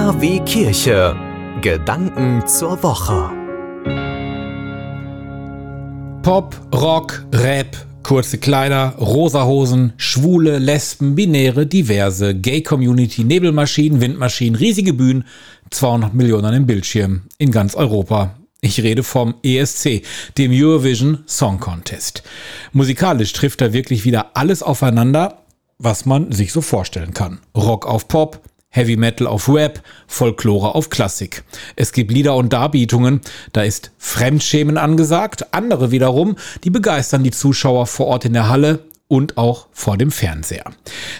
KW Kirche. Gedanken zur Woche. Pop, Rock, Rap, kurze Kleider, rosa Hosen, Schwule, Lesben, Binäre, Diverse, Gay-Community, Nebelmaschinen, Windmaschinen, riesige Bühnen, 200 Millionen im Bildschirm in ganz Europa. Ich rede vom ESC, dem Eurovision Song Contest. Musikalisch trifft da wirklich wieder alles aufeinander, was man sich so vorstellen kann. Rock auf Pop, Heavy Metal auf Rap, Folklore auf Klassik. Es gibt Lieder und Darbietungen, da ist Fremdschämen angesagt, andere wiederum, die begeistern die Zuschauer vor Ort in der Halle und auch vor dem Fernseher.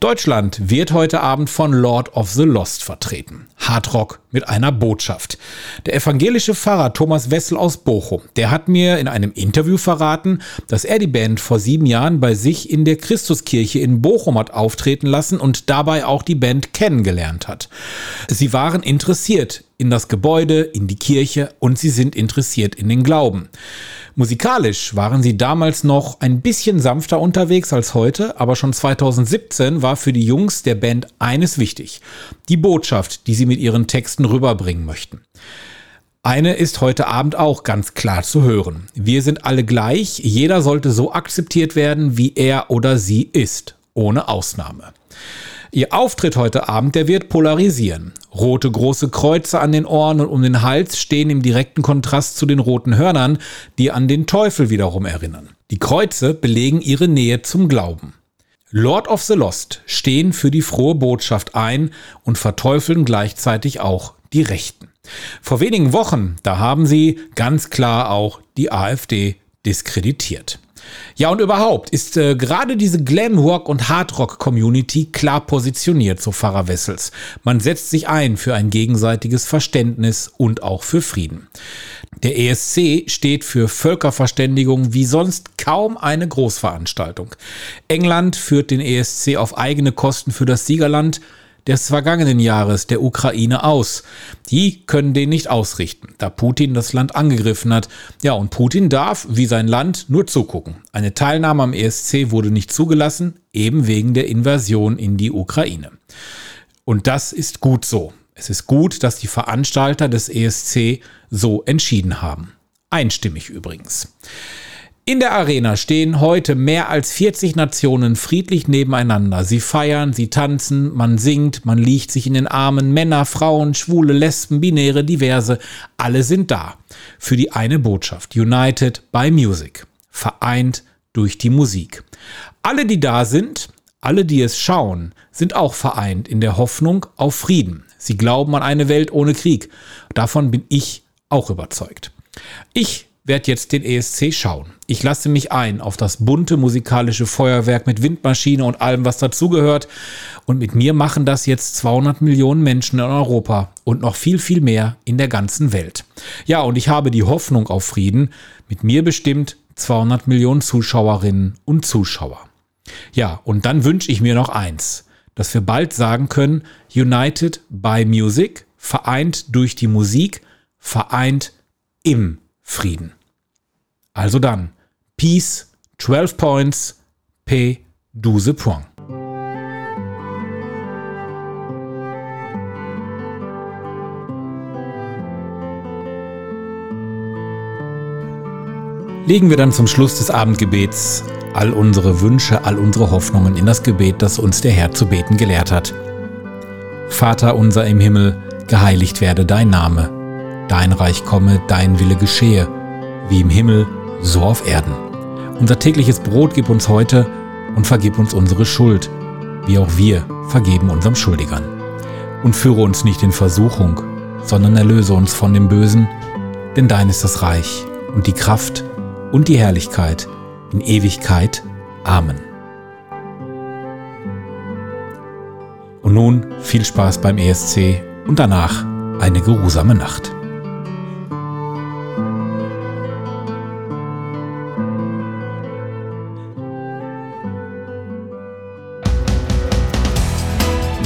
Deutschland wird heute Abend von Lord of the Lost vertreten. Hardrock mit einer Botschaft. Der evangelische Pfarrer Thomas Wessel aus Bochum, der hat mir in einem Interview verraten, dass er die Band vor sieben Jahren bei sich in der Christuskirche in Bochum hat auftreten lassen und dabei auch die Band kennengelernt hat. Sie waren interessiert in das Gebäude, in die Kirche und sie sind interessiert in den Glauben. Musikalisch waren sie damals noch ein bisschen sanfter unterwegs als heute, aber schon 2017 war für die Jungs der Band eines wichtig. Die Botschaft, die sie mit ihren Texten rüberbringen möchten. Eine ist heute Abend auch ganz klar zu hören. Wir sind alle gleich, jeder sollte so akzeptiert werden, wie er oder sie ist, ohne Ausnahme. Ihr Auftritt heute Abend, der wird polarisieren. Rote große Kreuze an den Ohren und um den Hals stehen im direkten Kontrast zu den roten Hörnern, die an den Teufel wiederum erinnern. Die Kreuze belegen ihre Nähe zum Glauben. Lord of the Lost stehen für die frohe Botschaft ein und verteufeln gleichzeitig auch die Rechten. Vor wenigen Wochen, da haben sie ganz klar auch die AfD diskreditiert. Ja, und überhaupt ist äh, gerade diese Glamrock- und Hardrock-Community klar positioniert, so Pfarrer Wessels. Man setzt sich ein für ein gegenseitiges Verständnis und auch für Frieden. Der ESC steht für Völkerverständigung wie sonst kaum eine Großveranstaltung. England führt den ESC auf eigene Kosten für das Siegerland des vergangenen Jahres der Ukraine aus. Die können den nicht ausrichten, da Putin das Land angegriffen hat. Ja, und Putin darf, wie sein Land, nur zugucken. Eine Teilnahme am ESC wurde nicht zugelassen, eben wegen der Invasion in die Ukraine. Und das ist gut so. Es ist gut, dass die Veranstalter des ESC so entschieden haben. Einstimmig übrigens. In der Arena stehen heute mehr als 40 Nationen friedlich nebeneinander. Sie feiern, sie tanzen, man singt, man liegt sich in den Armen. Männer, Frauen, Schwule, Lesben, Binäre, Diverse, alle sind da. Für die eine Botschaft. United by Music. Vereint durch die Musik. Alle, die da sind, alle, die es schauen, sind auch vereint in der Hoffnung auf Frieden. Sie glauben an eine Welt ohne Krieg. Davon bin ich auch überzeugt. Ich werde jetzt den ESC schauen. Ich lasse mich ein auf das bunte musikalische Feuerwerk mit Windmaschine und allem, was dazugehört. Und mit mir machen das jetzt 200 Millionen Menschen in Europa und noch viel, viel mehr in der ganzen Welt. Ja, und ich habe die Hoffnung auf Frieden. Mit mir bestimmt 200 Millionen Zuschauerinnen und Zuschauer. Ja, und dann wünsche ich mir noch eins, dass wir bald sagen können, United by Music, vereint durch die Musik, vereint im Frieden. Also dann, Peace, 12 Points, P, 12 Points. Legen wir dann zum Schluss des Abendgebets all unsere Wünsche, all unsere Hoffnungen in das Gebet, das uns der Herr zu beten gelehrt hat. Vater unser im Himmel, geheiligt werde dein Name Dein Reich komme, dein Wille geschehe, wie im Himmel, so auf Erden. Unser tägliches Brot gib uns heute und vergib uns unsere Schuld, wie auch wir vergeben unserem Schuldigern. Und führe uns nicht in Versuchung, sondern erlöse uns von dem Bösen, denn dein ist das Reich und die Kraft und die Herrlichkeit in Ewigkeit. Amen. Und nun viel Spaß beim ESC und danach eine geruhsame Nacht.